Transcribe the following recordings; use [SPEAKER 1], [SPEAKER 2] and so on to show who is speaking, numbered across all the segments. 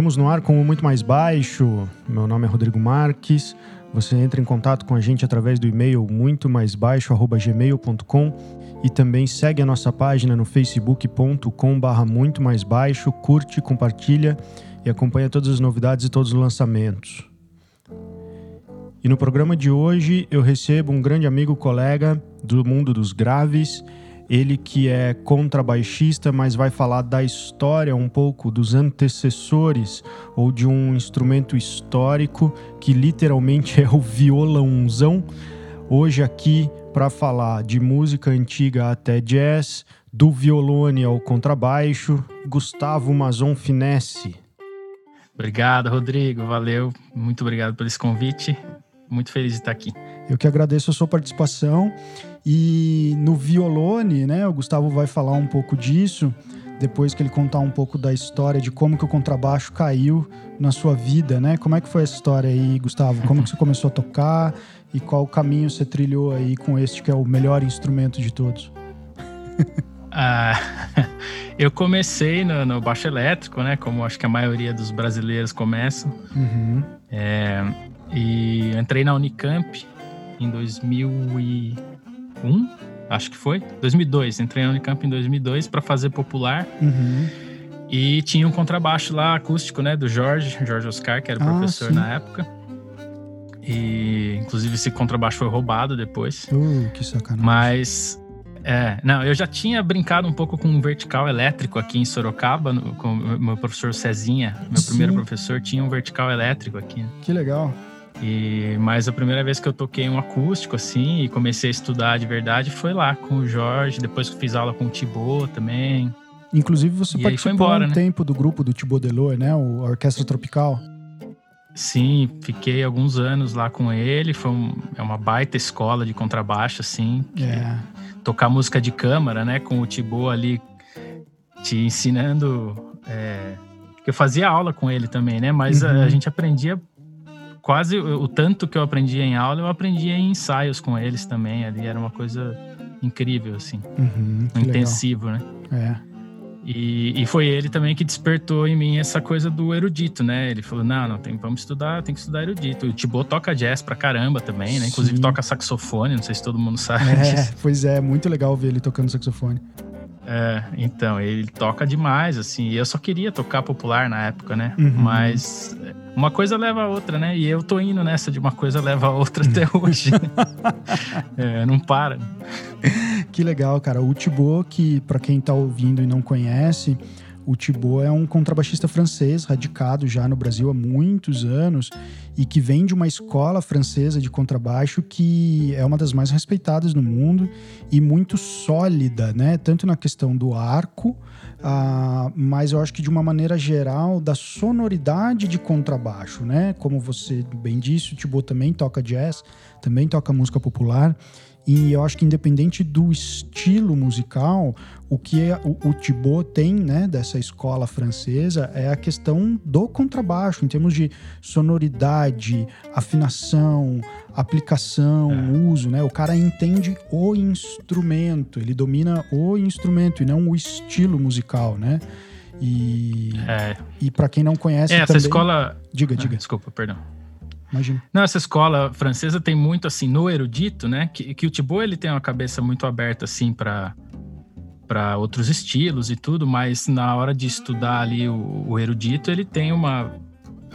[SPEAKER 1] Estamos no ar com o Muito Mais Baixo. Meu nome é Rodrigo Marques. Você entra em contato com a gente através do e-mail muito mais baixo@gmail.com e também segue a nossa página no facebook.com/barra muito mais baixo, curte, compartilha e acompanha todas as novidades e todos os lançamentos. E no programa de hoje eu recebo um grande amigo colega do mundo dos graves ele que é contrabaixista, mas vai falar da história um pouco dos antecessores ou de um instrumento histórico que literalmente é o violãozão. Hoje aqui para falar de música antiga até jazz, do violone ao contrabaixo, Gustavo Mazon Finesse.
[SPEAKER 2] Obrigado, Rodrigo. Valeu. Muito obrigado por esse convite. Muito feliz de estar aqui.
[SPEAKER 1] Eu que agradeço a sua participação. E no violone, né, o Gustavo vai falar um pouco disso, depois que ele contar um pouco da história de como que o contrabaixo caiu na sua vida, né? Como é que foi essa história aí, Gustavo? Como que você começou a tocar e qual caminho você trilhou aí com este que é o melhor instrumento de todos?
[SPEAKER 2] Ah, eu comecei no, no, baixo elétrico, né? Como acho que a maioria dos brasileiros começam. Uhum. É, e entrei na Unicamp em 2000 2001, acho que foi. 2002, entrei na Unicamp em 2002 para fazer popular. Uhum. E tinha um contrabaixo lá acústico, né, do Jorge, Jorge Oscar, que era o ah, professor sim. na época. E inclusive esse contrabaixo foi roubado depois.
[SPEAKER 1] Uh, que sacanagem.
[SPEAKER 2] Mas é, não, eu já tinha brincado um pouco com um vertical elétrico aqui em Sorocaba, no, com meu professor Cezinha, meu Sim. primeiro professor, tinha um vertical elétrico aqui.
[SPEAKER 1] Que legal.
[SPEAKER 2] E, mas a primeira vez que eu toquei um acústico, assim, e comecei a estudar de verdade foi lá com o Jorge, depois que fiz aula com o Thibaut também.
[SPEAKER 1] Inclusive você e participou embora, um né? tempo do grupo do Thibaut Delor, né? O Orquestra Tropical.
[SPEAKER 2] Sim, fiquei alguns anos lá com ele. Foi um, é uma baita escola de contrabaixo, assim. É. Tocar música de câmara, né? Com o Thibaut ali te ensinando. É, eu fazia aula com ele também, né? Mas uhum. a, a, gente aprendia quase o, tanto que eu aprendi em aula, eu aprendi em ensaios com eles também. Ali era uma coisa incrível, assim. Uhum, intensivo, legal. né? É. E, e, foi ele também que despertou em mim essa coisa do erudito, né? Ele falou: não, não, tem, vamos estudar, tem que estudar erudito. O Thibaut toca jazz pra caramba também, né? Inclusive Sim. toca saxofone, não sei se todo mundo sabe.
[SPEAKER 1] É, disso. pois é, muito legal ver ele tocando saxofone.
[SPEAKER 2] É, então, ele toca demais, assim. E eu só queria tocar popular na época, né? Uhum. Mas uma coisa leva a outra, né? E eu tô indo nessa de uma coisa leva a outra até hoje. é, não para.
[SPEAKER 1] Que legal, cara. O Thibaut, que para quem tá ouvindo e não conhece, o Thibaut é um contrabaixista francês, radicado já no Brasil há muitos anos e que vem de uma escola francesa de contrabaixo que é uma das mais respeitadas no mundo e muito sólida, né? Tanto na questão do arco, uh, mas eu acho que de uma maneira geral da sonoridade de contrabaixo, né? Como você bem disse, o Thibaut também toca jazz, também toca música popular. E eu acho que independente do estilo musical, o que é, o, o Thibaut tem, né, dessa escola francesa é a questão do contrabaixo, em termos de sonoridade, afinação, aplicação, é. uso, né? O cara entende o instrumento, ele domina o instrumento e não o estilo musical, né? E, é. e para quem não conhece.
[SPEAKER 2] É, essa
[SPEAKER 1] também...
[SPEAKER 2] escola.
[SPEAKER 1] Diga, diga.
[SPEAKER 2] Ah, desculpa, perdão.
[SPEAKER 1] Imagina.
[SPEAKER 2] Não, essa escola francesa tem muito assim no erudito, né? Que, que o Thibaut ele tem uma cabeça muito aberta assim para para outros estilos e tudo, mas na hora de estudar ali o, o, erudito ele tem uma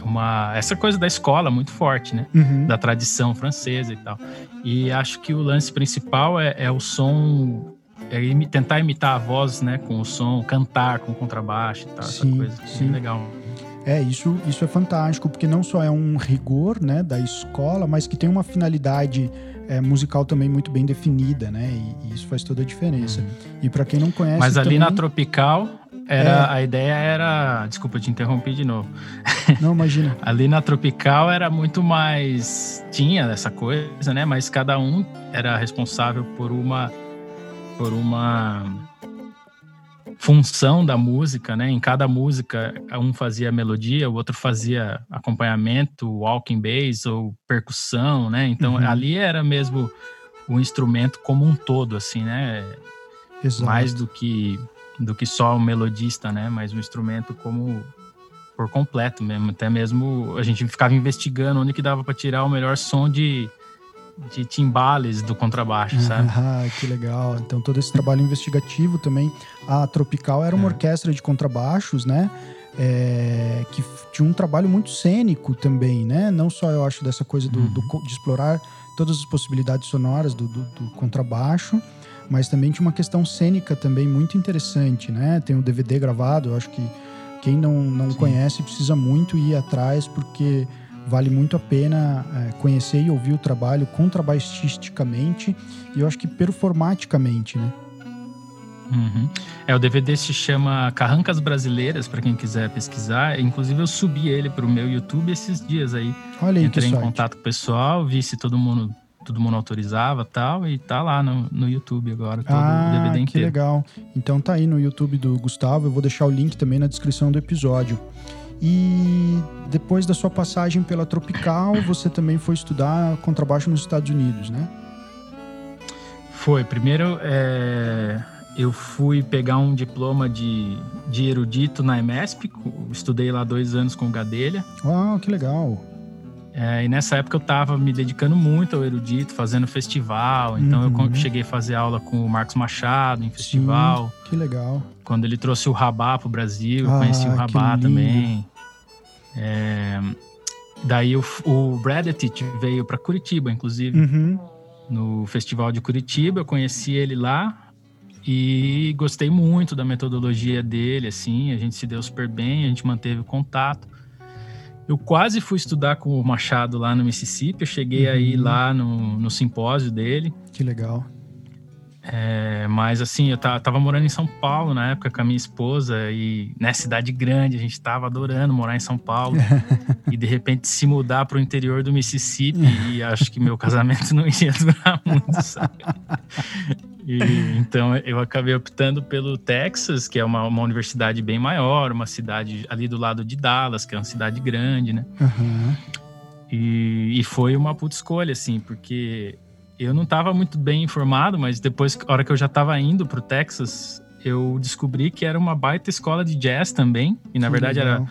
[SPEAKER 2] uma essa coisa da escola muito forte, né? Uhum. Da tradição francesa e tal. E acho que o lance principal é, é o som é tentar imitar a voz, né, com o som, cantar com contrabaixo e tal, sim, essa coisa. Sim. legal.
[SPEAKER 1] É, isso, isso é fantástico, porque não só é um rigor né, da escola, mas que tem uma finalidade é, musical também muito bem definida, né? E, e isso faz toda a diferença. Uhum. E para quem não conhece.
[SPEAKER 2] Mas ali também, na Tropical, era, é... a ideia era. Desculpa, te interrompi de novo.
[SPEAKER 1] Não, imagina.
[SPEAKER 2] ali na Tropical era muito mais. Tinha essa coisa, né? Mas cada um era responsável por uma. Por uma função da música, né? Em cada música, um fazia melodia, o outro fazia acompanhamento, walking bass ou percussão, né? Então uhum. ali era mesmo o instrumento como um todo, assim, né? Exato. Mais do que do que só o melodista, né? Mas o instrumento como por completo mesmo. Até mesmo a gente ficava investigando onde que dava para tirar o melhor som de, de timbales do contrabaixo, sabe?
[SPEAKER 1] Ah, que legal. Então todo esse trabalho investigativo também. A Tropical era uma é. orquestra de contrabaixos, né? É, que tinha um trabalho muito cênico também, né? Não só eu acho dessa coisa do, uhum. do de explorar todas as possibilidades sonoras do, do, do, contrabaixo, mas também tinha uma questão cênica também muito interessante, né? Tem um DVD gravado, eu acho que quem não, não conhece precisa muito ir atrás, porque vale muito a pena é, conhecer e ouvir o trabalho contrabaixisticamente e eu acho que performaticamente, né?
[SPEAKER 2] Uhum. É, o DVD se chama Carrancas Brasileiras, para quem quiser pesquisar. Inclusive, eu subi ele para o meu YouTube esses dias aí.
[SPEAKER 1] Olha aí,
[SPEAKER 2] Entrei
[SPEAKER 1] em
[SPEAKER 2] sorte. contato com o pessoal, vi se todo mundo todo mundo autorizava tal, e tá lá no, no YouTube agora, todo
[SPEAKER 1] ah,
[SPEAKER 2] o DVD inteiro.
[SPEAKER 1] que legal. Então tá aí no YouTube do Gustavo, eu vou deixar o link também na descrição do episódio. E depois da sua passagem pela Tropical, você também foi estudar contrabaixo nos Estados Unidos, né?
[SPEAKER 2] Foi. Primeiro, é eu fui pegar um diploma de, de erudito na EMESP, estudei lá dois anos com o Gadelha.
[SPEAKER 1] Uau, que legal!
[SPEAKER 2] É, e nessa época eu estava me dedicando muito ao erudito, fazendo festival. Então uhum. eu cheguei a fazer aula com o Marcos Machado em festival.
[SPEAKER 1] Sim, que legal.
[SPEAKER 2] Quando ele trouxe o Rabá para o Brasil, ah, eu conheci o Rabá também. É, daí o, o veio para Curitiba, inclusive.
[SPEAKER 1] Uhum.
[SPEAKER 2] No festival de Curitiba, eu conheci ele lá. E gostei muito da metodologia dele, assim, a gente se deu super bem, a gente manteve contato. Eu quase fui estudar com o Machado lá no Mississippi, eu cheguei uhum. aí lá no, no simpósio dele.
[SPEAKER 1] Que legal.
[SPEAKER 2] É, mas assim, eu tava morando em São Paulo na época com a minha esposa e nessa né, cidade grande, a gente tava adorando morar em São Paulo e de repente se mudar para o interior do Mississippi e acho que meu casamento não ia durar muito, sabe? E, então eu acabei optando pelo Texas, que é uma, uma universidade bem maior, uma cidade ali do lado de Dallas, que é uma cidade grande, né?
[SPEAKER 1] Uhum.
[SPEAKER 2] E, e foi uma puta escolha, assim, porque eu não estava muito bem informado, mas depois, na hora que eu já estava indo para o Texas, eu descobri que era uma baita escola de jazz também. E na que verdade legal. era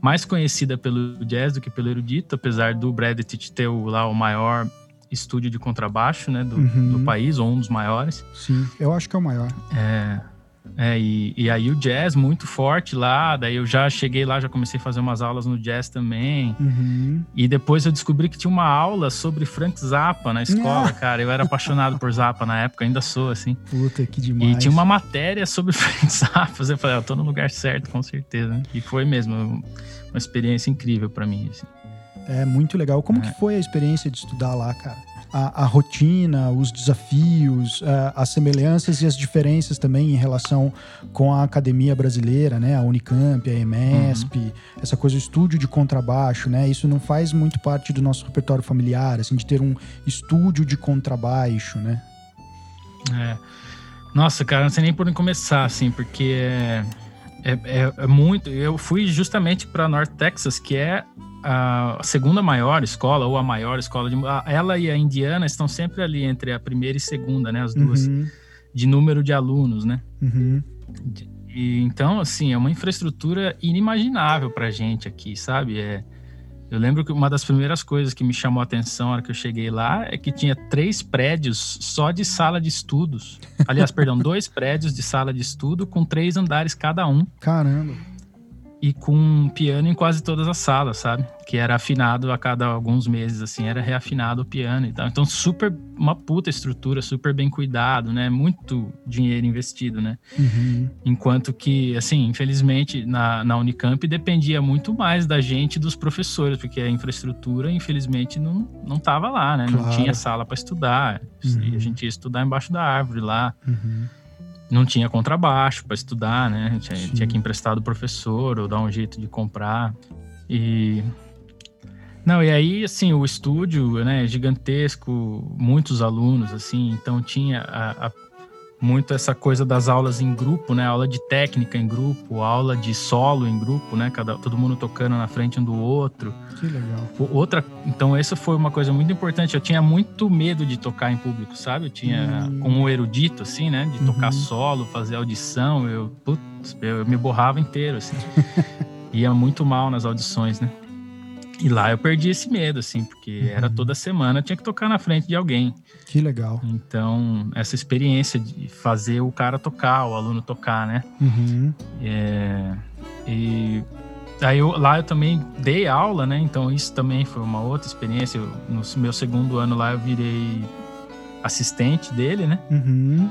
[SPEAKER 2] mais conhecida pelo jazz do que pelo erudito, apesar do Bradley ter o, lá o maior estúdio de contrabaixo né, do, uhum. do, país, ou um dos maiores.
[SPEAKER 1] Sim, eu acho que é o maior.
[SPEAKER 2] É, é, e, e aí o jazz muito forte lá, daí eu já cheguei lá, já comecei a fazer umas aulas no jazz também.
[SPEAKER 1] Uhum.
[SPEAKER 2] E depois eu descobri que tinha uma aula sobre Frank Zappa na escola, cara. Eu era apaixonado por Zappa na época, ainda sou, assim.
[SPEAKER 1] Puta, que demais.
[SPEAKER 2] E tinha uma matéria sobre Frank Zappa. Eu falei, ah, eu tô no lugar certo, com certeza. E foi mesmo uma experiência incrível para mim, assim.
[SPEAKER 1] É muito legal. Como é. que foi a experiência de estudar lá, cara? a, a rotina, os desafios, a, as semelhanças e as diferenças também em relação com a academia brasileira, né? A Unicamp, a EMESP, uhum. essa coisa, o estúdio de contrabaixo, né? Isso não faz muito parte do nosso repertório familiar, assim, de ter um estúdio de contrabaixo, né?
[SPEAKER 2] É. Nossa, cara, não sei nem por onde começar, assim, porque é, é, é, é muito. Eu fui justamente para North Texas, que é a segunda maior escola, ou a maior escola de. Ela e a Indiana estão sempre ali entre a primeira e segunda, né? As duas, uhum. de número de alunos, né?
[SPEAKER 1] Uhum.
[SPEAKER 2] E, então, assim, é uma infraestrutura inimaginável pra gente aqui, sabe? É, eu lembro que uma das primeiras coisas que me chamou a atenção na hora que eu cheguei lá é que tinha três prédios só de sala de estudos. Aliás, perdão, dois prédios de sala de estudo com três andares cada um.
[SPEAKER 1] Caramba!
[SPEAKER 2] E com um piano em quase todas as salas, sabe? Que era afinado a cada alguns meses, assim, era reafinado o piano e tal. Então, super, uma puta estrutura, super bem cuidado, né? Muito dinheiro investido, né?
[SPEAKER 1] Uhum.
[SPEAKER 2] Enquanto que, assim, infelizmente, na, na Unicamp dependia muito mais da gente dos professores, porque a infraestrutura, infelizmente, não, não tava lá, né? Claro. Não tinha sala para estudar. Uhum. A gente ia estudar embaixo da árvore lá.
[SPEAKER 1] Uhum
[SPEAKER 2] não tinha contrabaixo para estudar, né? Tinha, tinha, que emprestar do professor ou dar um jeito de comprar. E. Não, e aí, assim, o estúdio, né, é gigantesco, muitos alunos, assim, então tinha a, a muito essa coisa das aulas em grupo, né? Aula de técnica em grupo, aula de solo em grupo, né? Cada, todo mundo tocando na frente um do outro.
[SPEAKER 1] Que legal.
[SPEAKER 2] Outra, então essa foi uma coisa muito importante. Eu tinha muito medo de tocar em público, sabe? Eu tinha hum. como um erudito assim, né? De tocar uhum. solo, fazer audição, eu, putz, eu me borrava inteiro assim. ia muito mal nas audições, né? E lá eu perdi esse medo, assim, porque uhum. era toda semana, tinha que tocar na frente de alguém.
[SPEAKER 1] Que legal.
[SPEAKER 2] Então, essa experiência de fazer o cara tocar, o aluno tocar, né?
[SPEAKER 1] Uhum.
[SPEAKER 2] É, e aí eu, lá eu também dei aula, né? Então, isso também foi uma outra experiência. Eu, no meu segundo ano lá, eu virei assistente dele, né?
[SPEAKER 1] Uhum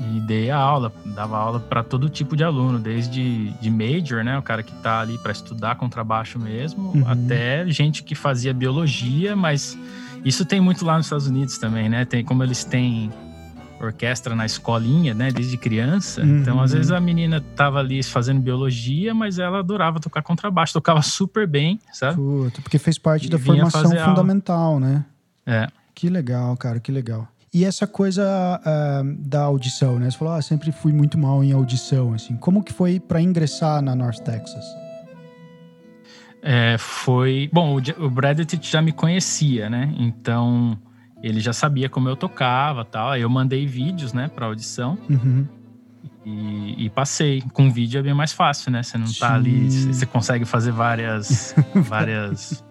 [SPEAKER 2] e dei a aula, dava aula para todo tipo de aluno, desde de major, né, o cara que está ali para estudar contrabaixo mesmo, uhum. até gente que fazia biologia, mas isso tem muito lá nos Estados Unidos também, né? Tem como eles têm orquestra na escolinha, né, desde criança. Uhum. Então, às vezes a menina tava ali fazendo biologia, mas ela adorava tocar contrabaixo, tocava super bem, sabe?
[SPEAKER 1] Puta, porque fez parte e da formação fundamental, aula. né?
[SPEAKER 2] É.
[SPEAKER 1] Que legal, cara, que legal. E essa coisa uh, da audição, né? Você falou, ah, sempre fui muito mal em audição, assim. Como que foi para ingressar na North Texas?
[SPEAKER 2] É, foi... Bom, o, o Bradley já me conhecia, né? Então, ele já sabia como eu tocava tal. Aí eu mandei vídeos, né, pra audição.
[SPEAKER 1] Uhum.
[SPEAKER 2] E, e, passei. Com vídeo é bem mais fácil, né? Você não Sim. tá ali... Você consegue fazer várias... várias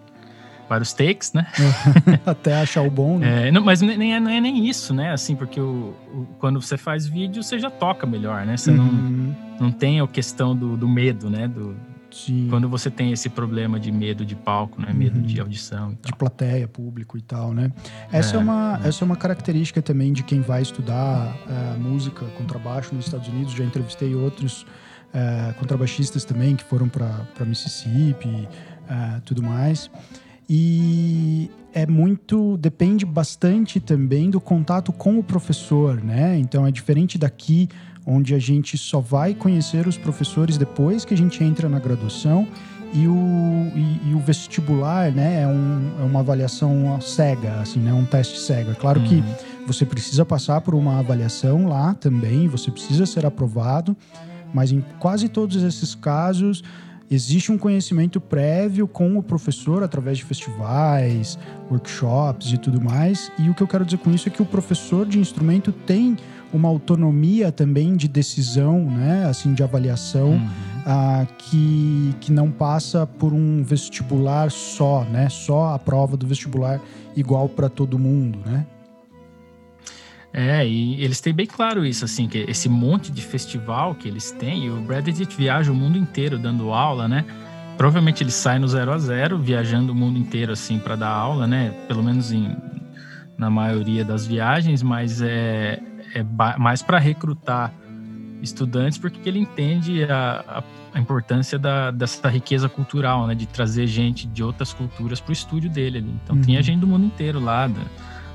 [SPEAKER 2] vários takes, né?
[SPEAKER 1] Até achar o bom, né?
[SPEAKER 2] É, não, mas nem é, não é nem isso, né? Assim, porque o, o, quando você faz vídeo, você já toca melhor, né? Você uhum. não, não tem a questão do, do medo, né? Do,
[SPEAKER 1] Sim.
[SPEAKER 2] Quando você tem esse problema de medo de palco, né? Medo uhum. de audição.
[SPEAKER 1] De plateia, público e tal, né? Essa é, é uma, é. essa é uma característica também de quem vai estudar uh, música, contrabaixo nos Estados Unidos. Já entrevistei outros uh, contrabaixistas também que foram para Mississippi, uh, tudo mais. E é muito depende bastante também do contato com o professor, né? Então é diferente daqui onde a gente só vai conhecer os professores depois que a gente entra na graduação e o, e, e o vestibular, né, é, um, é, uma avaliação cega, assim, né, um teste cego. É claro uhum. que você precisa passar por uma avaliação lá também, você precisa ser aprovado, mas em quase todos esses casos existe um conhecimento prévio com o professor através de festivais, workshops e tudo mais. E o que eu quero dizer com isso é que o professor de instrumento tem uma autonomia também de decisão, né, assim, de avaliação, uhum. uh, que, que não passa por um vestibular só, né, só a prova do vestibular igual para todo mundo, né?
[SPEAKER 2] É, e eles têm bem claro isso, assim, que esse monte de festival que eles têm, e o Bradley viaja o mundo inteiro dando aula, né? Provavelmente ele sai no zero a zero, viajando o mundo inteiro, assim, para dar aula, né? Pelo menos em, na maioria das viagens, mas é, é mais para recrutar estudantes, porque ele entende a, a, a importância da, dessa riqueza cultural, né? De trazer gente de outras culturas para o estúdio dele ali. Então, uhum. tem a gente do mundo inteiro lá, da,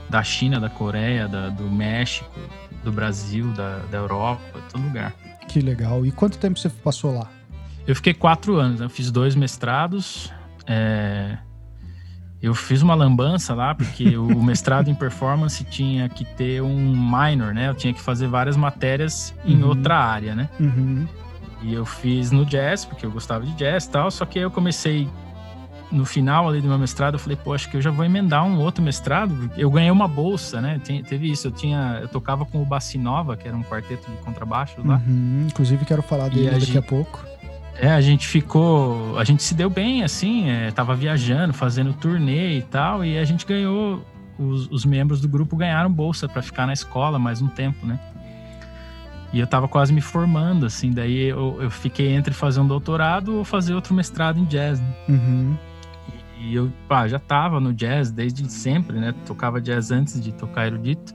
[SPEAKER 2] da China, da Coreia, da, do México, do Brasil, da, da Europa, todo lugar.
[SPEAKER 1] Que legal. E quanto tempo você passou lá?
[SPEAKER 2] Eu fiquei quatro anos. Né? Eu fiz dois mestrados. É... Eu fiz uma lambança lá, porque o mestrado em performance tinha que ter um minor, né? Eu tinha que fazer várias matérias em uhum. outra área, né?
[SPEAKER 1] Uhum.
[SPEAKER 2] E eu fiz no jazz, porque eu gostava de jazz e tal, só que aí eu comecei no final ali do meu mestrado, eu falei, pô, acho que eu já vou emendar um outro mestrado. Eu ganhei uma bolsa, né? teve isso, eu tinha, eu tocava com o Bassinova, que era um quarteto de contrabaixo lá.
[SPEAKER 1] Uhum, inclusive quero falar dele a daqui gente, a pouco.
[SPEAKER 2] É, a gente ficou, a gente se deu bem, assim, é, tava viajando, fazendo turnê e tal, e a gente ganhou, os, os membros do grupo ganharam bolsa para ficar na escola mais um tempo, né? E eu tava quase me formando, assim, daí eu, eu fiquei entre fazer um doutorado ou fazer outro mestrado em jazz. Né?
[SPEAKER 1] Uhum.
[SPEAKER 2] E eu pá, já tava no jazz desde sempre, né? Tocava jazz antes de tocar erudito.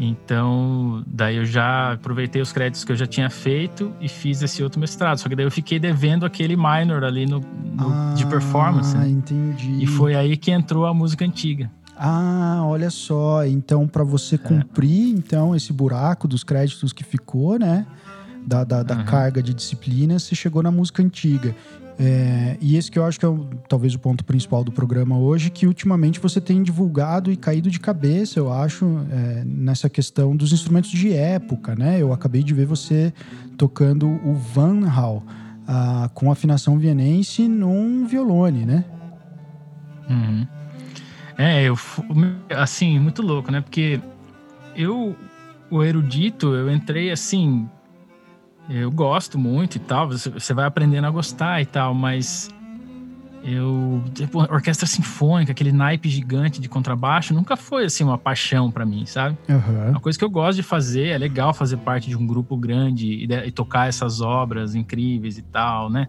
[SPEAKER 2] Então, daí eu já aproveitei os créditos que eu já tinha feito e fiz esse outro mestrado. Só que daí eu fiquei devendo aquele minor ali no, no
[SPEAKER 1] ah,
[SPEAKER 2] de performance. Né?
[SPEAKER 1] entendi.
[SPEAKER 2] E foi aí que entrou a música antiga.
[SPEAKER 1] Ah, olha só. Então, para você é. cumprir então esse buraco dos créditos que ficou, né? Da, da, da uhum. carga de disciplina, você chegou na música antiga. É, e esse que eu acho que é o, talvez o ponto principal do programa hoje, que ultimamente você tem divulgado e caído de cabeça, eu acho, é, nessa questão dos instrumentos de época, né? Eu acabei de ver você tocando o Van Hal ah, com afinação vienense num violone, né?
[SPEAKER 2] Uhum. É, eu, assim, muito louco, né? Porque eu, o erudito, eu entrei assim, eu gosto muito e tal, você, vai aprendendo a gostar e tal, mas eu tipo, orquestra sinfônica, aquele naipe gigante de contrabaixo, nunca foi assim uma paixão para mim, sabe? Uhum. Uma coisa que eu gosto de fazer, é legal fazer parte de um grupo grande e, e tocar essas obras incríveis e tal, né?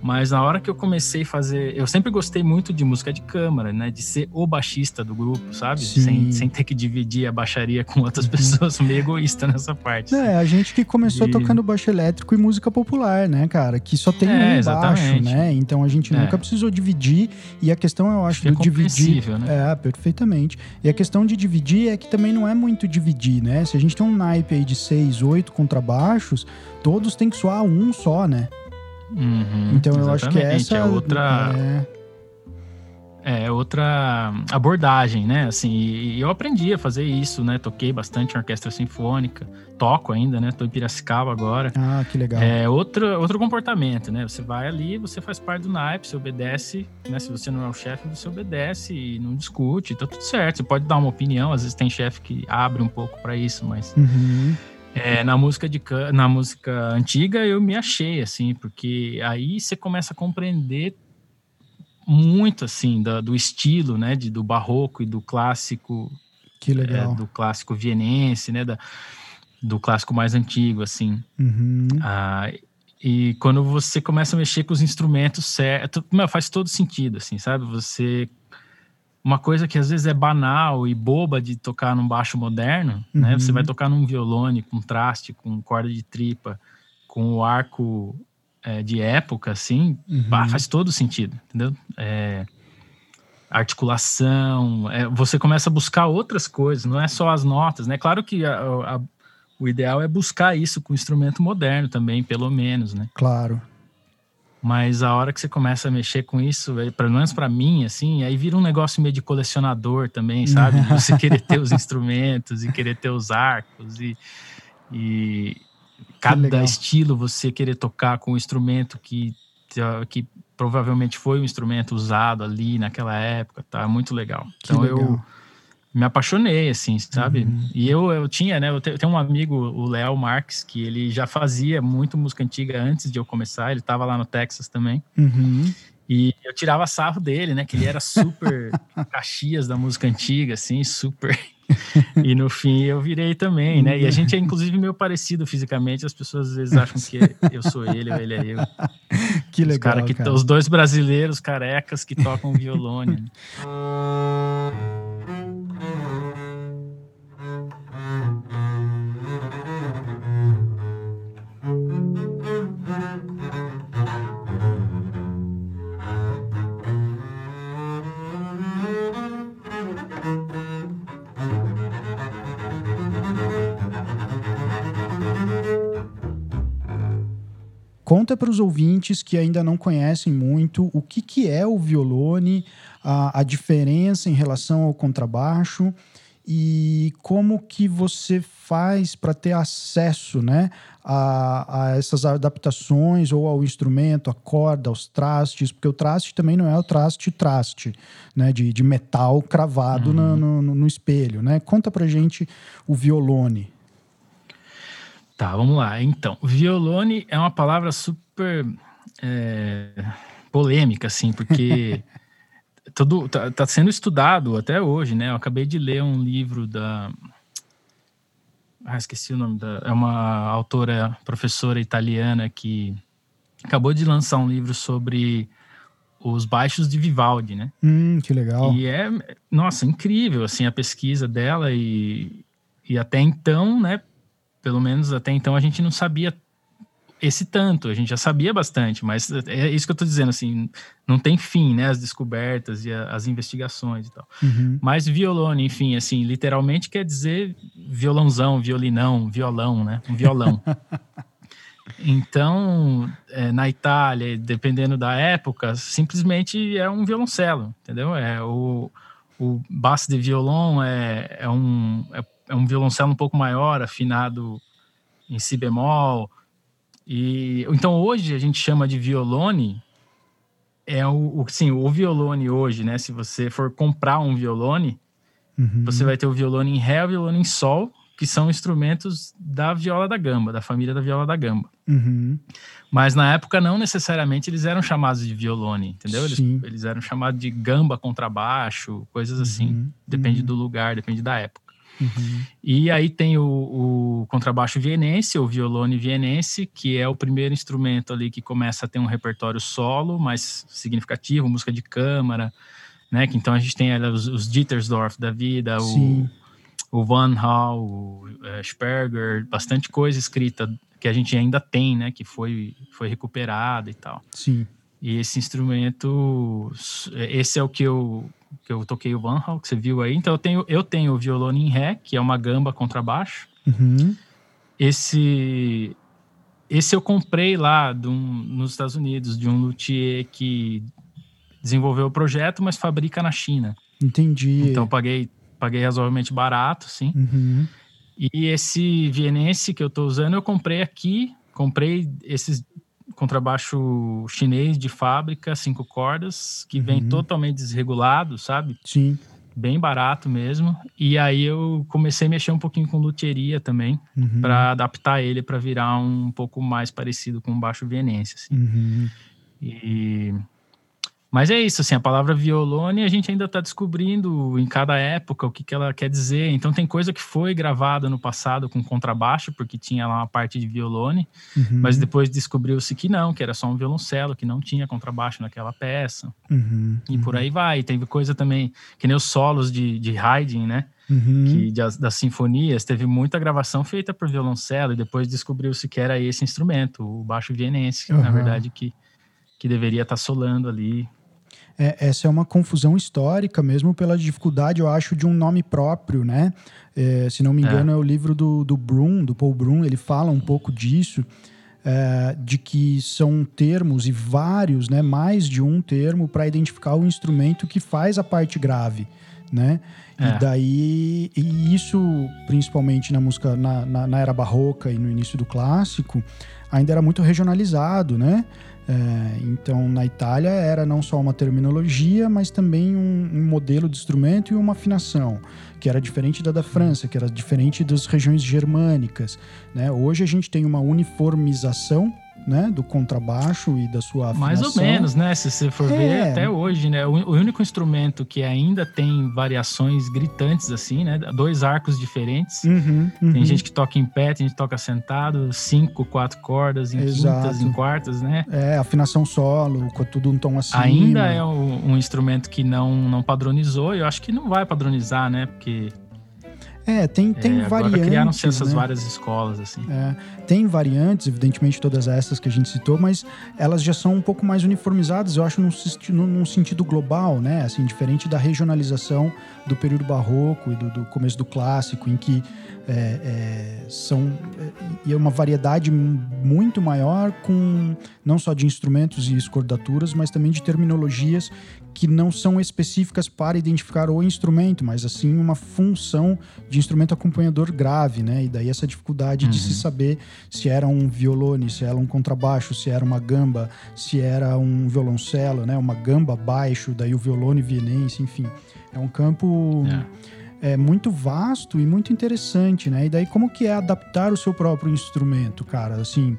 [SPEAKER 2] Mas na hora que eu comecei a fazer. Eu sempre gostei muito de música de câmara, né? De ser o baixista do grupo, sabe? Sem, sem ter que dividir a baixaria com outras uhum. pessoas, meio egoísta nessa parte.
[SPEAKER 1] É, a gente que começou e... tocando baixo elétrico e música popular, né, cara? Que só tem é, um exatamente. baixo, né? Então a gente é. nunca precisou dividir. E a questão, eu acho, acho do dividir. Né? É, perfeitamente. E a questão de dividir é que também não é muito dividir, né? Se a gente tem um naipe aí de seis, oito contrabaixos, todos tem que soar um só, né?
[SPEAKER 2] Uhum, então eu acho que essa é outra é... é... outra abordagem, né? Assim, e eu aprendi a fazer isso, né? Toquei bastante em orquestra sinfônica, toco ainda, né? Tô em Piracicaba agora.
[SPEAKER 1] Ah, que legal.
[SPEAKER 2] É outro, outro comportamento, né? Você vai ali, você faz parte do naipe, você obedece, né? Se você não é o chefe, você obedece e não discute, tá tudo certo. Você pode dar uma opinião, às vezes tem chefe que abre um pouco para isso, mas
[SPEAKER 1] uhum.
[SPEAKER 2] É, na música de na música antiga eu me achei assim, porque aí você começa a compreender muito assim do, do estilo, né, de, do barroco e do clássico,
[SPEAKER 1] que legal,
[SPEAKER 2] é, do clássico vienense, né, da, do clássico mais antigo, assim.
[SPEAKER 1] Uhum.
[SPEAKER 2] Ah, e quando você começa a mexer com os instrumentos certo, faz todo sentido, assim, sabe? Você uma coisa que às vezes é banal e boba de tocar num baixo moderno, uhum. né? Você vai uhum. tocar num violone com traste, com corda de tripa, com o arco é, de época, assim, uhum. bah, faz todo sentido, entendeu? É, articulação, é, você começa a buscar outras coisas, não é só as notas, né? Claro que a, a, o ideal é buscar isso com instrumento moderno também, pelo menos, né?
[SPEAKER 1] Claro.
[SPEAKER 2] Mas a hora que você começa a mexer com isso, pelo menos para mim, assim, aí vira um negócio meio de colecionador também, sabe? Você querer ter os instrumentos e querer ter os arcos e, e cada estilo você querer tocar com um instrumento que, que provavelmente foi um instrumento usado ali naquela época, tá? Muito legal. Então legal. eu me apaixonei, assim, sabe? Uhum. E eu, eu tinha, né? Eu tenho um amigo, o Léo Marques, que ele já fazia muito música antiga antes de eu começar. Ele tava lá no Texas também.
[SPEAKER 1] Uhum.
[SPEAKER 2] E eu tirava sarro dele, né? Que ele era super Caxias da música antiga, assim, super. e no fim eu virei também, né? E a gente é inclusive meio parecido fisicamente. As pessoas às vezes acham que eu sou ele ou ele é eu.
[SPEAKER 1] Que legal. Os, cara que,
[SPEAKER 2] cara. os dois brasileiros carecas que tocam violone. Né?
[SPEAKER 1] Conta para os ouvintes que ainda não conhecem muito o que, que é o violone, a, a diferença em relação ao contrabaixo e como que você faz para ter acesso né, a, a, essas adaptações ou ao instrumento, a corda, aos trastes, porque o traste também não é o traste traste, né, de, de metal cravado uhum. no, no, no, espelho. Né? Conta para gente o violone.
[SPEAKER 2] Tá, vamos lá. Então, violone é uma palavra super é, polêmica, assim, porque todo tá, tá, sendo estudado até hoje, né? Eu acabei de ler um livro da ah, esqueci o nome da é uma autora, professora italiana que acabou de lançar um livro sobre os baixos de Vivaldi, né?
[SPEAKER 1] Hum, que legal.
[SPEAKER 2] E é, nossa, incrível assim a pesquisa dela e e até então, né, pelo menos até então a gente não sabia esse tanto, a gente já sabia bastante, mas é isso que eu tô dizendo, assim, não tem fim, né, as descobertas e a, as investigações e tal.
[SPEAKER 1] Uhum.
[SPEAKER 2] Mas violone, enfim, assim, literalmente quer dizer violãozão, violinão, violão, né, um violão. então, é, na Itália, dependendo da época, simplesmente é um violoncelo, entendeu? É o, o basso de violão é, é um... É, é um violoncelo um pouco maior, afinado em si bemol. E então hoje a gente chama de violone é o, o sim, o violone hoje, né? Se você for comprar um violone, uhum. você vai ter o violone em ré, o violone em sol, que são instrumentos da viola da gamba, da família da viola da gamba.
[SPEAKER 1] Uhum.
[SPEAKER 2] Mas na época não necessariamente eles eram chamados de violone, entendeu? Eles, eles, eram chamados de gamba contrabaixo, coisas assim. Uhum. Depende uhum. do lugar, depende da época.
[SPEAKER 1] Uhum.
[SPEAKER 2] E aí tem o, o, contrabaixo vienense, ou violone vienense, que é o primeiro instrumento ali que começa a ter um repertório solo mais significativo, música de câmara, né? Que então a gente tem ali, os, os Dittersdorf da vida, o o Van Hal, o uh, Sperger, bastante coisa escrita que a gente ainda tem, né? Que foi, foi recuperada e tal.
[SPEAKER 1] Sim.
[SPEAKER 2] E esse instrumento, esse é o que eu, que eu toquei o Van Hal, que você viu aí. Então eu tenho, eu tenho o violone em ré, que é uma gamba contrabaixo.
[SPEAKER 1] Uhum.
[SPEAKER 2] Esse, esse eu comprei lá um, nos Estados Unidos, de um luthier que desenvolveu o projeto, mas fabrica na China.
[SPEAKER 1] Entendi.
[SPEAKER 2] Então paguei paguei razoavelmente barato, sim.
[SPEAKER 1] Uhum.
[SPEAKER 2] E esse vienense que eu tô usando, eu comprei aqui, comprei esses contrabaixo chinês de fábrica, cinco cordas, que uhum. vem totalmente desregulado, sabe?
[SPEAKER 1] Sim.
[SPEAKER 2] Bem barato mesmo. E aí eu comecei a mexer um pouquinho com luthieria também, uhum. para adaptar ele para virar um pouco mais parecido com o baixo vienense, assim.
[SPEAKER 1] Uhum.
[SPEAKER 2] E mas é isso, assim, a palavra violone a gente ainda está descobrindo em cada época o que, que ela quer dizer. Então tem coisa que foi gravada no passado com contrabaixo, porque tinha lá uma parte de violone,
[SPEAKER 1] uhum.
[SPEAKER 2] mas depois descobriu-se que não, que era só um violoncelo, que não tinha contrabaixo naquela peça.
[SPEAKER 1] Uhum.
[SPEAKER 2] E por aí vai. Teve coisa também, que nem os solos de, de Haydn, né?
[SPEAKER 1] Uhum.
[SPEAKER 2] Que, de, das sinfonias, teve muita gravação feita por violoncelo, e depois descobriu-se que era esse instrumento, o baixo vienense, na verdade, que, que deveria estar tá solando ali
[SPEAKER 1] é, essa é uma confusão histórica mesmo pela dificuldade, eu acho, de um nome próprio, né? É, se não me engano, é, é o livro do, do Brum, do Paul Brum, ele fala um pouco disso, é, de que são termos e vários, né? Mais de um termo para identificar o instrumento que faz a parte grave, né?
[SPEAKER 2] É.
[SPEAKER 1] E daí, e isso, principalmente na música, na, na, na, era barroca e no início do clássico, ainda era muito regionalizado, né? É, então, na Itália era não só uma terminologia, mas também um, um, modelo de instrumento e uma afinação, que era diferente da da França, que era diferente das regiões germânicas. Né? Hoje a gente tem uma uniformização né, do contrabaixo e da sua afinação.
[SPEAKER 2] Mais ou menos, né? Se você for é. ver até hoje, né? O único instrumento que ainda tem variações gritantes assim, né? Dois arcos diferentes.
[SPEAKER 1] Uhum, uhum.
[SPEAKER 2] Tem gente que toca em pé, tem gente que toca sentado, cinco, quatro cordas, em Exato. quintas, em quartas, né?
[SPEAKER 1] É, afinação solo, com tudo um tom acima.
[SPEAKER 2] Ainda é um, um instrumento que não, não padronizou, e eu acho que não vai padronizar, né? Porque
[SPEAKER 1] é, tem, tem é, variantes.
[SPEAKER 2] criaram-se essas
[SPEAKER 1] né?
[SPEAKER 2] várias escolas, assim.
[SPEAKER 1] É, tem variantes, evidentemente, todas essas que a gente citou, mas elas já são um pouco mais uniformizadas, eu acho, num, num sentido global, né? Assim, diferente da regionalização do período barroco e do, do começo do clássico, em que é, é, são é, é uma variedade muito maior com não só de instrumentos e escordaturas, mas também de terminologias que não são específicas para identificar o instrumento, mas assim uma função de instrumento acompanhador grave, né? E daí essa dificuldade uhum. de se uhum. saber se era um violone, se era um contrabaixo, se era uma gamba, se era um violoncelo, né? Uma gamba baixo, daí o violone vienense, enfim. É um campo é. é. muito vasto e muito interessante, né? E daí como que é adaptar o seu próprio instrumento, cara? Assim,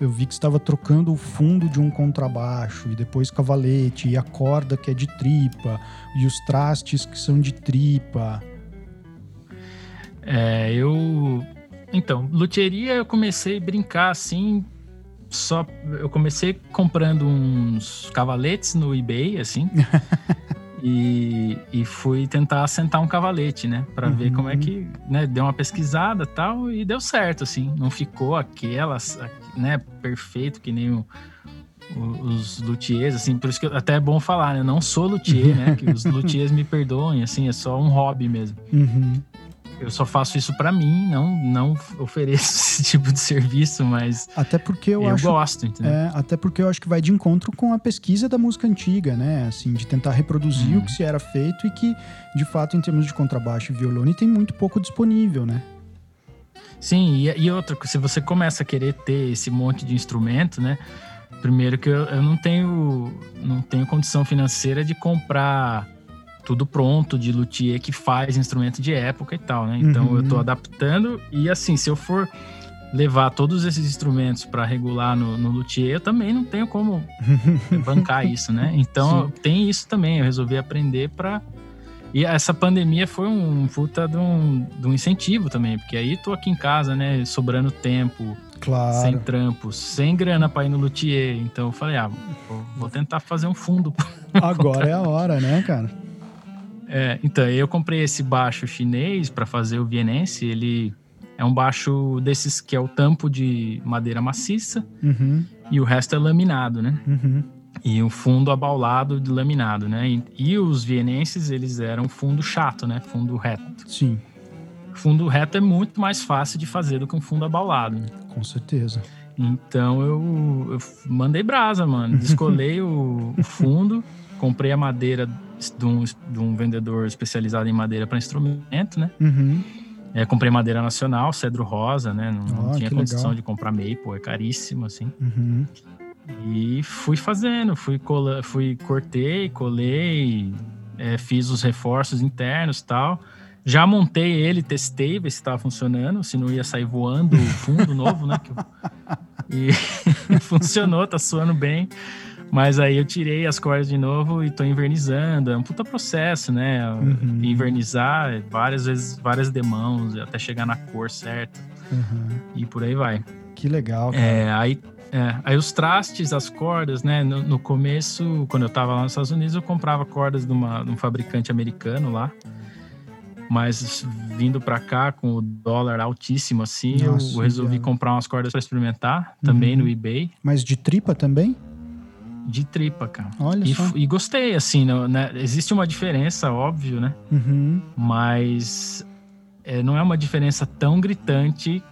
[SPEAKER 1] eu vi que estava trocando o fundo de um contrabaixo e depois cavalete e a corda que é de tripa e os trastes que são de tripa.
[SPEAKER 2] É, eu então, luthieria eu comecei a brincar assim, só eu comecei comprando uns cavaletes no eBay assim. E, e fui tentar assentar um cavalete, né? Para uhum. ver como é que, né? Deu uma pesquisada tal e deu certo, assim. Não ficou aquelas, né? Perfeito que nem o, os luthiers, assim. Por isso que até é bom falar, né? Eu não sou luthier, né? Que os luthiers me perdoem, assim. É só um hobby mesmo.
[SPEAKER 1] Uhum.
[SPEAKER 2] Eu só faço isso para mim, não não ofereço esse tipo de serviço, mas
[SPEAKER 1] até porque eu,
[SPEAKER 2] eu
[SPEAKER 1] acho,
[SPEAKER 2] gosto, entendeu?
[SPEAKER 1] É, até porque eu acho que vai de encontro com a pesquisa da música antiga, né? Assim, de tentar reproduzir uhum. o que se era feito e que, de fato, em termos de contrabaixo e violone, tem muito pouco disponível, né?
[SPEAKER 2] Sim, e, e outra, se você começa a querer ter esse monte de instrumento, né? Primeiro que eu, eu não tenho não tenho condição financeira de comprar tudo pronto de luthier que faz instrumento de época e tal, né? Então uhum. eu tô adaptando e assim, se eu for levar todos esses instrumentos para regular no, no luthier, eu também não tenho como bancar isso, né? Então Sim. tem isso também, eu resolvi aprender para e essa pandemia foi um puta de um, de um incentivo também, porque aí tô aqui em casa, né, sobrando tempo,
[SPEAKER 1] claro.
[SPEAKER 2] sem trampos, sem grana para ir no luthier. Então eu falei, ah, vou tentar fazer um fundo.
[SPEAKER 1] Agora é a hora, né, cara?
[SPEAKER 2] É, então eu comprei esse baixo chinês para fazer o vienense, ele é um baixo desses que é o tampo de madeira maciça
[SPEAKER 1] uhum.
[SPEAKER 2] e o resto é laminado, né?
[SPEAKER 1] Uhum.
[SPEAKER 2] E o fundo abaulado de laminado, né? E, e, os vienenses, eles eram fundo chato, né? Fundo reto.
[SPEAKER 1] Sim.
[SPEAKER 2] Fundo reto é muito mais fácil de fazer do que um fundo abaulado. Né?
[SPEAKER 1] Com certeza.
[SPEAKER 2] Então eu, eu mandei brasa, mano. Descolei o, o, fundo, comprei a madeira de um, de um vendedor especializado em madeira para instrumento, né?
[SPEAKER 1] Uhum.
[SPEAKER 2] É, comprei madeira nacional, cedro rosa, né? Não,
[SPEAKER 1] oh,
[SPEAKER 2] tinha condição legal. de comprar maple, é caríssimo, assim.
[SPEAKER 1] Uhum.
[SPEAKER 2] E fui fazendo, fui, cola, fui cortei, colei, é, fiz os reforços internos tal. Já montei ele, testei, ver se estava funcionando, se não ia sair voando o fundo novo, né? E funcionou, tá suando bem. Mas aí eu tirei as cordas de novo e tô invernizando. É um puta processo, né? Uhum. Invernizar várias vezes, várias demãos, até chegar na cor certa.
[SPEAKER 1] Uhum.
[SPEAKER 2] E por aí vai.
[SPEAKER 1] Que legal,
[SPEAKER 2] cara. É, aí, é, aí os trastes, as cordas, né? No, no, começo, quando eu tava lá nos Estados Unidos, eu comprava cordas de, uma, de um fabricante americano lá. Mas vindo para cá com o dólar altíssimo assim, Nossa, eu resolvi comprar umas cordas para experimentar, também uhum. no eBay.
[SPEAKER 1] Mas de tripa também?
[SPEAKER 2] De tripa, cara.
[SPEAKER 1] Olha
[SPEAKER 2] e,
[SPEAKER 1] só.
[SPEAKER 2] E gostei, assim, né? Existe uma diferença, óbvio, né?
[SPEAKER 1] Uhum.
[SPEAKER 2] Mas é, não é uma diferença tão gritante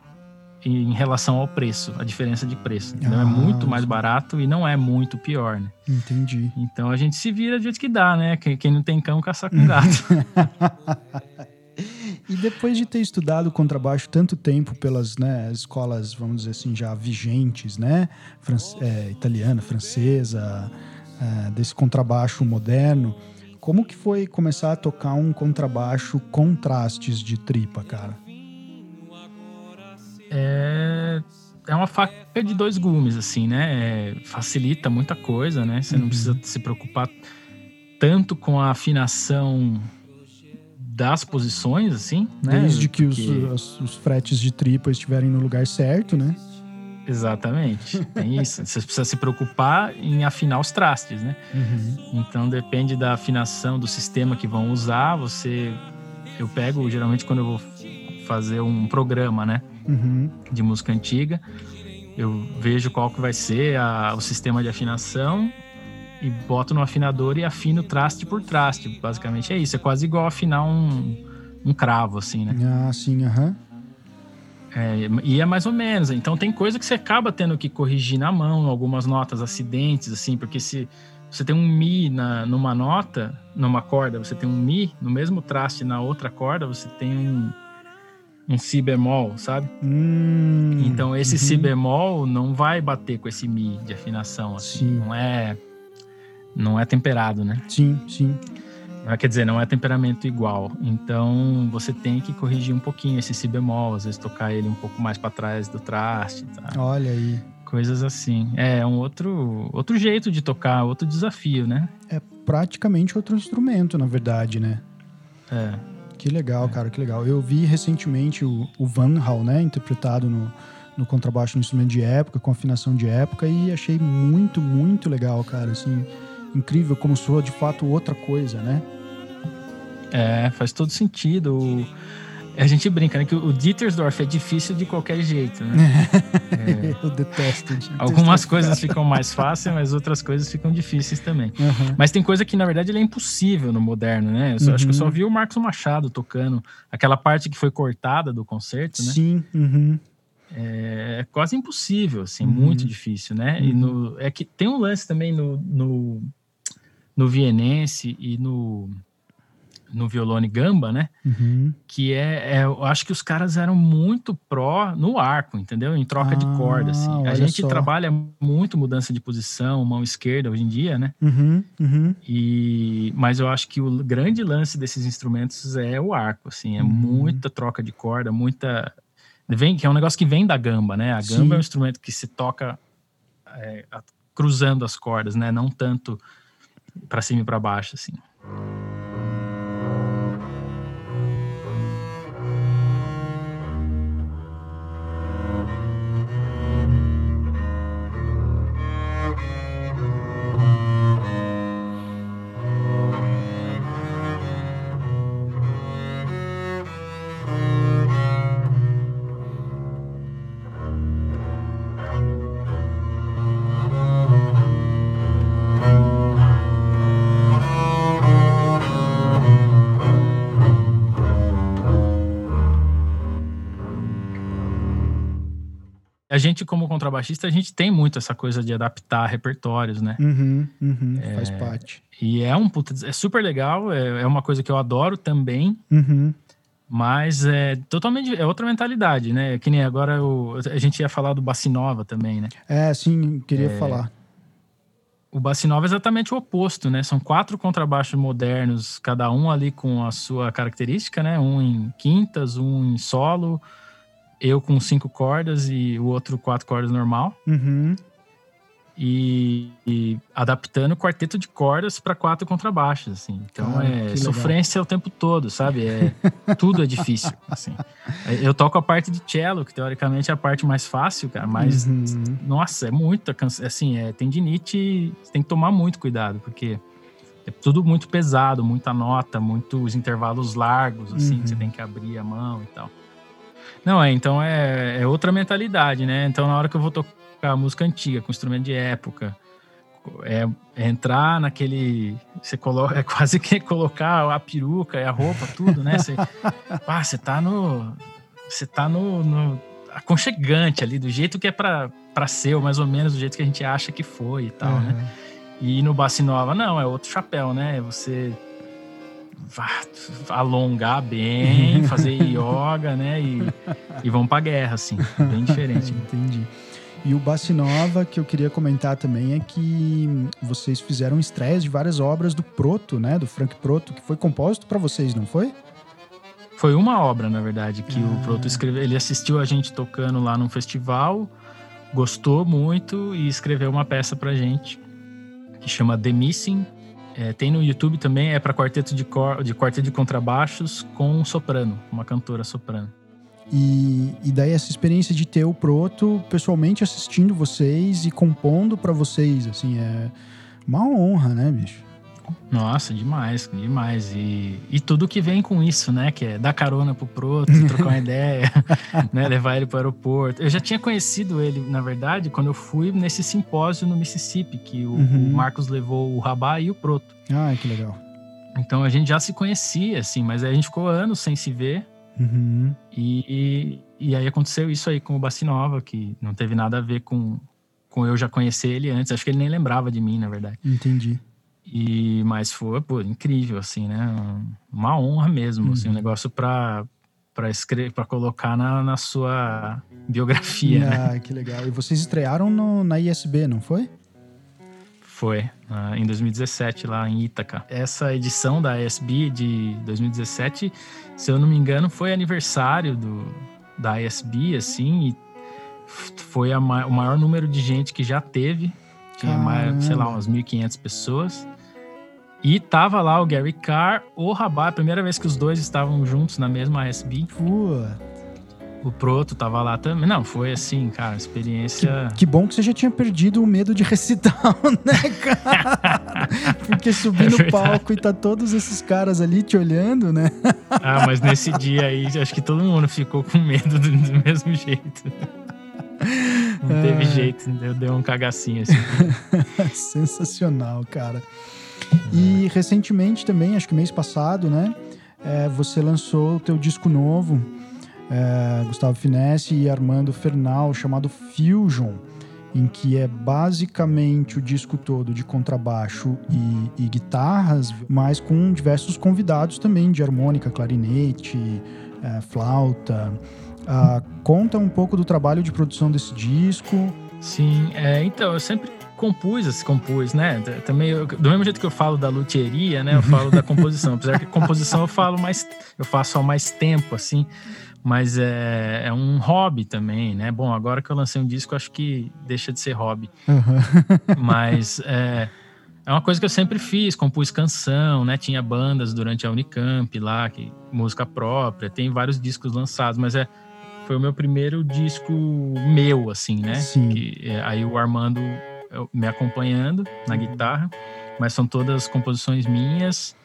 [SPEAKER 2] em relação ao preço, a diferença de preço. Ah, é muito mais barato e não é muito pior, né?
[SPEAKER 1] Entendi.
[SPEAKER 2] Então a gente se vira do jeito que dá, né? Quem não tem cão, caça com gato.
[SPEAKER 1] E depois de ter estudado contrabaixo tanto tempo pelas né, escolas, vamos dizer assim, já vigentes, né? É, italiana, francesa, é, desse contrabaixo moderno, como que foi começar a tocar um contrabaixo com trastes de tripa, cara?
[SPEAKER 2] É, é uma faca de dois gumes, assim, né? É, facilita muita coisa, né? Você uhum. não precisa se preocupar tanto com a afinação das posições, assim,
[SPEAKER 1] né? Desde que Porque... os, os, fretes de tripa estiverem no lugar certo, né?
[SPEAKER 2] Exatamente, tem isso. Você precisa se preocupar em afinar os trastes, né?
[SPEAKER 1] Uhum.
[SPEAKER 2] Então depende da afinação do sistema que vão usar. Você, eu pego geralmente quando eu vou fazer um programa, né?
[SPEAKER 1] Uhum.
[SPEAKER 2] De música antiga, eu vejo qual que vai ser a, o sistema de afinação e boto no afinador e afino traste por traste. Basicamente é isso. É quase igual afinar um, um cravo, assim, né?
[SPEAKER 1] Ah, sim, aham. Uhum.
[SPEAKER 2] É, e é mais ou menos. Então tem coisa que você acaba tendo que corrigir na mão, algumas notas, acidentes, assim, porque se você tem um Mi na, numa nota, numa corda, você tem um Mi, no mesmo traste na outra corda, você tem um, um Si bemol, sabe?
[SPEAKER 1] Hum,
[SPEAKER 2] então esse uhum. Si bemol não vai bater com esse Mi de afinação, assim. Sim. Não é não é temperado, né?
[SPEAKER 1] Sim, sim.
[SPEAKER 2] Quer dizer, não é temperamento igual. Então você tem que corrigir um pouquinho esse si bemol, às vezes tocar ele um pouco mais para trás do traste. Tá?
[SPEAKER 1] Olha aí.
[SPEAKER 2] Coisas assim. É um outro, outro jeito de tocar, outro desafio, né?
[SPEAKER 1] É praticamente outro instrumento, na verdade, né?
[SPEAKER 2] É.
[SPEAKER 1] Que legal, é. cara, que legal. Eu vi recentemente o, o Van Hal, né? Interpretado no, no contrabaixo no instrumento de época, com afinação de época, e achei muito, muito legal, cara. Assim, incrível como soa de fato outra coisa, né?
[SPEAKER 2] É, faz todo sentido. A gente brinca, né? Que o Dietersdorf é difícil de qualquer jeito, né?
[SPEAKER 1] é. Eu detesto. detesto
[SPEAKER 2] Algumas coisas ficam mais fáceis, mas outras coisas ficam difíceis também.
[SPEAKER 1] Uhum.
[SPEAKER 2] Mas tem coisa que, na verdade, ele é impossível no moderno, né? Eu só, uhum. Acho que eu só uhum. vi o Marcos Machado tocando aquela parte que foi cortada do concerto, né?
[SPEAKER 1] Sim. Uhum.
[SPEAKER 2] É quase impossível, assim, uhum. muito difícil, né? E no, é que tem um lance também no, no no vienense e no no violone gamba, né?
[SPEAKER 1] Uhum.
[SPEAKER 2] Que é, é, eu acho que os caras eram muito pró no arco, entendeu? Em troca ah, de corda, assim. A gente só. trabalha muito mudança de posição, mão esquerda hoje em dia, né?
[SPEAKER 1] Uhum, uhum.
[SPEAKER 2] E, mas eu acho que o grande lance desses instrumentos é o arco, assim. É uhum. muita troca de corda, muita... Vem, que é um negócio que vem da gamba, né? A gamba Sim. é um instrumento que se toca é, cruzando as cordas, né? Não tanto para cima e para baixo, assim. A gente, como contrabaixista, a gente tem muito essa coisa de adaptar repertórios, né?
[SPEAKER 1] Uhum, uhum, é, faz parte.
[SPEAKER 2] E é um puta, é super legal, é, é uma coisa que eu adoro também.
[SPEAKER 1] Uhum.
[SPEAKER 2] Mas é totalmente é outra mentalidade, né? Que nem agora eu, a gente ia falar do Bassinova também, né?
[SPEAKER 1] É, sim, queria é, falar.
[SPEAKER 2] O Bassinova é exatamente o oposto, né? São quatro contrabaixos modernos, cada um ali com a sua característica, né? Um em quintas, um em solo, eu com cinco cordas e o outro quatro cordas normal.
[SPEAKER 1] Uhum.
[SPEAKER 2] E, e, adaptando o quarteto de cordas para quatro contrabaixos, assim. Então é sofrência o tempo todo, sabe? É, tudo é difícil, assim. Eu toco a parte de cello, que teoricamente é a parte mais fácil, cara, mas uhum. nossa, é muita cansa, assim, é tendinite, você tem que tomar muito cuidado, porque é tudo muito pesado, muita nota, muitos intervalos largos, assim, uhum. que você tem que abrir a mão e tal. Não, é, então é, é outra mentalidade, né? Então na hora que eu vou tocar música antiga, com instrumento de época, é, é, entrar naquele. Você coloca, é quase que colocar a peruca e a roupa, tudo, né? Você, ah, você tá no. Você tá no, no aconchegante ali, do jeito que é para ser, ou mais ou menos do jeito que a gente acha que foi e tal, uhum. né? E no Bassi Nova, não, é outro chapéu, né? Você alongar bem, fazer yoga, né? E, e vão pra guerra, assim. Bem diferente.
[SPEAKER 1] Entendi. E o Bassi Nova, que eu queria comentar também, é que vocês fizeram estreias de várias obras do Proto, né? Do Frank Proto, que foi composto para vocês, não foi?
[SPEAKER 2] Foi uma obra, na verdade, que ah. o Proto escreveu. Ele assistiu a gente tocando lá num festival, gostou muito e escreveu uma peça pra gente que chama The Missing, é, tem no YouTube também, é para quarteto de, cor, de quarteto de contrabaixos com soprano, uma cantora soprano.
[SPEAKER 1] E, e daí essa experiência de ter o Proto pessoalmente assistindo vocês e compondo para vocês, assim, é uma honra, né, bicho?
[SPEAKER 2] Nossa, demais, demais. E, e tudo que vem com isso, né? Que é dar carona pro Proto, trocar uma ideia, né? Levar ele pro aeroporto. Eu já tinha conhecido ele, na verdade, quando eu fui nesse simpósio no Mississippi, que o, uhum. o Marcos levou o Rabá e o Proto.
[SPEAKER 1] Ah, que legal.
[SPEAKER 2] Então a gente já se conhecia, assim, mas aí a gente ficou anos sem se ver.
[SPEAKER 1] Uhum.
[SPEAKER 2] E, e, e, aí aconteceu isso aí com o Bacinova, que não teve nada a ver com, com eu já conhecer ele antes. Acho que ele nem lembrava de mim, na verdade.
[SPEAKER 1] Entendi.
[SPEAKER 2] E, mas foi, pô, incrível, assim, né? Uma honra mesmo, uhum. assim, um uhum. negócio para para escrever, para colocar na, na sua biografia.
[SPEAKER 1] Ah,
[SPEAKER 2] né?
[SPEAKER 1] que legal. E vocês estrearam no, na ISB, não foi?
[SPEAKER 2] Foi, uh, em 2017, lá em Ítaca. Essa edição da ISB de 2017, se eu não me engano, foi aniversário do, da ISB, assim, e foi a, o maior número de gente que já teve. Tinha mais, sei lá, umas 1.500 pessoas. E tava lá o Gary Carr, o Rabat, a primeira vez que os dois estavam juntos na mesma ASB.
[SPEAKER 1] Pua.
[SPEAKER 2] O Proto tava lá também. Não, foi assim, cara, experiência.
[SPEAKER 1] Que, que bom que você já tinha perdido o medo de recital, né, cara? Porque subir é no palco e tá todos esses caras ali te olhando, né?
[SPEAKER 2] ah, mas nesse dia aí, acho que todo mundo ficou com medo do, do mesmo jeito. Não teve é... jeito, eu dei um cagacinho assim.
[SPEAKER 1] Sensacional, cara. E recentemente também, acho que mês passado, né? É, você lançou o teu disco novo, é, Gustavo Finesse e Armando Fernal, chamado Fusion. em que é basicamente o disco todo de contrabaixo e, e guitarras, mas com diversos convidados também de harmônica, clarinete, é, flauta. Uh, conta um pouco do trabalho de produção desse disco.
[SPEAKER 2] Sim, é, então, eu sempre compus, assim, compus, né? Também, eu, do mesmo jeito que eu falo da luthieria, né? Eu falo da composição. Apesar que composição eu falo mais, eu faço há mais tempo, assim. Mas é, é um hobby também, né? Bom, agora que eu lancei um disco, acho que deixa de ser hobby. Uhum. Mas é, é uma coisa que eu sempre fiz, compus canção, né? Tinha bandas durante a Unicamp lá, que, música própria, tem vários discos lançados, mas é foi o meu primeiro disco meu, assim, né?
[SPEAKER 1] Sim.
[SPEAKER 2] Que, é, aí o Armando me acompanhando na uhum. guitarra, mas são todas composições minhas,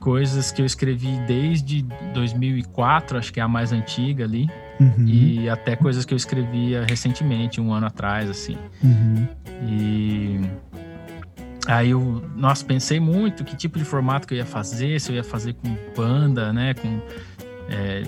[SPEAKER 2] coisas que eu escrevi desde 2004, acho que é a mais antiga ali, uhum. e até coisas que eu escrevia recentemente, um ano atrás, assim.
[SPEAKER 1] Uhum.
[SPEAKER 2] E aí eu, nossa, pensei muito que tipo de formato que eu ia fazer, se eu ia fazer com banda, né, com é,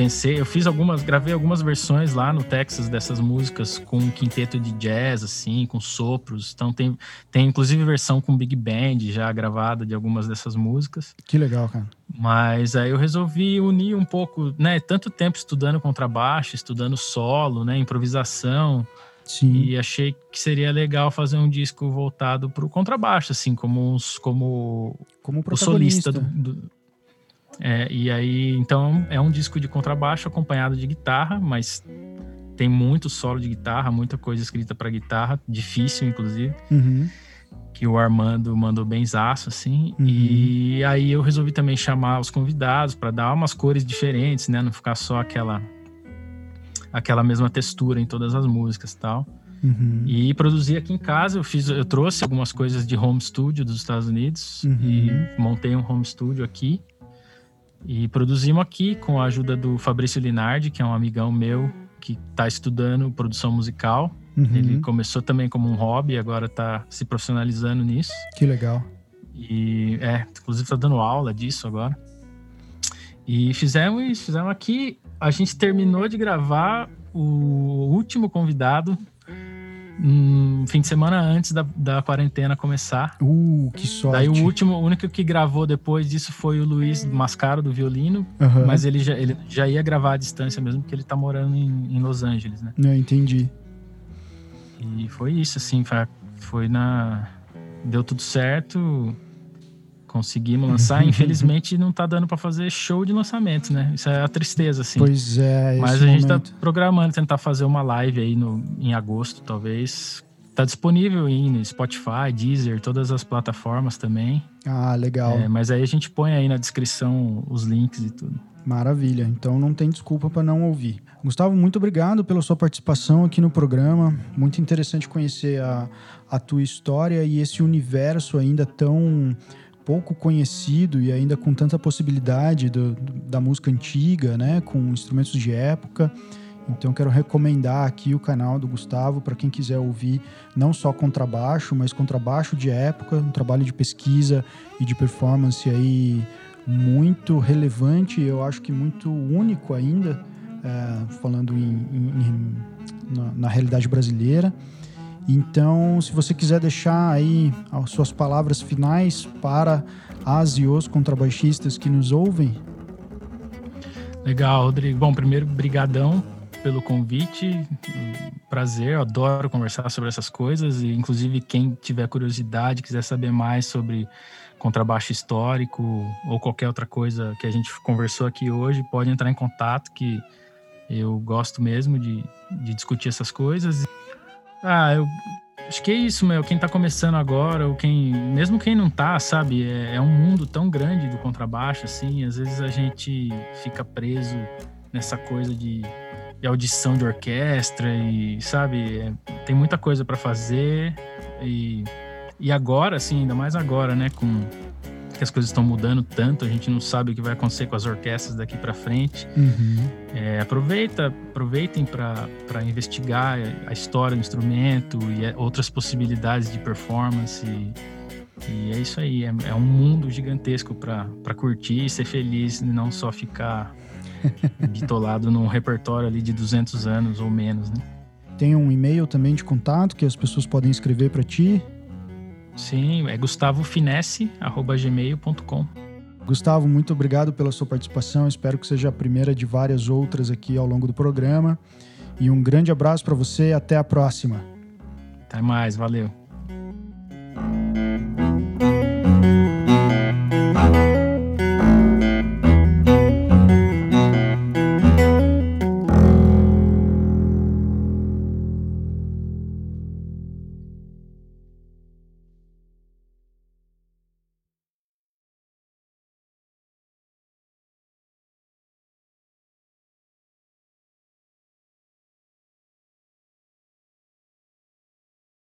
[SPEAKER 2] pensei, eu fiz algumas, gravei algumas versões lá no Texas dessas músicas com um quinteto de jazz, assim, com sopros. Então tem, tem inclusive versão com Big Band já gravada de algumas dessas músicas.
[SPEAKER 1] Que legal, cara.
[SPEAKER 2] Mas aí eu resolvi unir um pouco, né? Tanto tempo estudando contrabaixo, estudando solo, né? Improvisação.
[SPEAKER 1] Sim.
[SPEAKER 2] E achei que seria legal fazer um disco voltado para o contrabaixo, assim, como, uns, como,
[SPEAKER 1] como o solista
[SPEAKER 2] do, do é, e aí, então, é um disco de contrabaixo acompanhado de guitarra, mas tem muito solo de guitarra, muita coisa escrita para guitarra, difícil, inclusive.
[SPEAKER 1] Uhum.
[SPEAKER 2] Que o Armando mandou benzaço, assim. Uhum. E aí eu resolvi também chamar os convidados para dar umas cores diferentes, né? Não ficar só aquela aquela mesma textura em todas as músicas tal.
[SPEAKER 1] Uhum.
[SPEAKER 2] E produzi aqui em casa, eu fiz, eu trouxe algumas coisas de home studio dos Estados Unidos
[SPEAKER 1] uhum.
[SPEAKER 2] e montei um home studio aqui. E produzimos aqui com a ajuda do Fabrício Linardi, que é um amigão meu que está estudando produção musical. Uhum. Ele começou também como um hobby, agora está se profissionalizando nisso.
[SPEAKER 1] Que legal.
[SPEAKER 2] E é, inclusive está dando aula disso agora. E fizemos, fizemos aqui. A gente terminou de gravar o último convidado um fim de semana antes da, da quarentena começar.
[SPEAKER 1] Uh, que sorte.
[SPEAKER 2] Daí o último, o único que gravou depois disso foi o Luiz Mascaro do violino,
[SPEAKER 1] uhum.
[SPEAKER 2] mas ele já, ele já ia gravar à distância mesmo, porque ele tá morando em, em Los Angeles, né?
[SPEAKER 1] Eu entendi.
[SPEAKER 2] E foi isso, assim, foi, foi na. Deu tudo certo conseguimos lançar. Infelizmente, não tá dando para fazer show de lançamento, né? Isso é a tristeza, assim.
[SPEAKER 1] Pois é.
[SPEAKER 2] Mas a gente tá programando tentar fazer uma live aí no, em agosto, talvez. Tá disponível aí no Spotify, Deezer, todas as plataformas também.
[SPEAKER 1] Ah, legal.
[SPEAKER 2] É, mas aí a gente põe aí na descrição os links e tudo.
[SPEAKER 1] Maravilha. Então não tem desculpa para não ouvir. Gustavo, muito obrigado pela sua participação aqui no programa. Muito interessante conhecer a, a tua história e esse universo ainda tão pouco conhecido e ainda com tanta possibilidade do, do, da música antiga, né, com instrumentos de época. Então quero recomendar aqui o canal do Gustavo para quem quiser ouvir não só contrabaixo, mas contrabaixo de época, um trabalho de pesquisa e de performance aí muito relevante, eu acho que muito único ainda, é, falando em, em, em, na, na realidade brasileira. Então, se você quiser deixar aí as suas palavras finais para as e os contrabaixistas que nos ouvem.
[SPEAKER 2] Legal, Rodrigo. Bom, primeiro, brigadão pelo convite. Prazer, eu adoro conversar sobre essas coisas e inclusive quem tiver curiosidade, quiser saber mais sobre contrabaixo histórico ou qualquer outra coisa que a gente conversou aqui hoje, pode entrar em contato que eu gosto mesmo de, de discutir essas coisas. Ah, eu acho que é isso, meu. Quem tá começando agora, ou quem. Mesmo quem não tá, sabe? É, é um mundo tão grande do contrabaixo, assim. Às vezes a gente fica preso nessa coisa de, de audição de orquestra e, sabe? É, tem muita coisa para fazer. E, e agora, assim, ainda mais agora, né? Com que as coisas estão mudando tanto, a gente não sabe o que vai acontecer com as orquestras daqui para frente.
[SPEAKER 1] Uhum.
[SPEAKER 2] É, aproveita, aproveitem para investigar a história do instrumento e é, outras possibilidades de performance. E, e é isso aí, é, é um mundo gigantesco para curtir e ser feliz e não só ficar bitolado num repertório ali de 200 anos ou menos, né?
[SPEAKER 1] Tem um e-mail também de contato que as pessoas podem escrever para ti?
[SPEAKER 2] Sim, é gustavofinesse@gmail.com.
[SPEAKER 1] Gustavo, muito obrigado pela sua participação. Espero que seja a primeira de várias outras aqui ao longo do programa. E um grande abraço para você. Até a próxima.
[SPEAKER 2] Até mais. Valeu.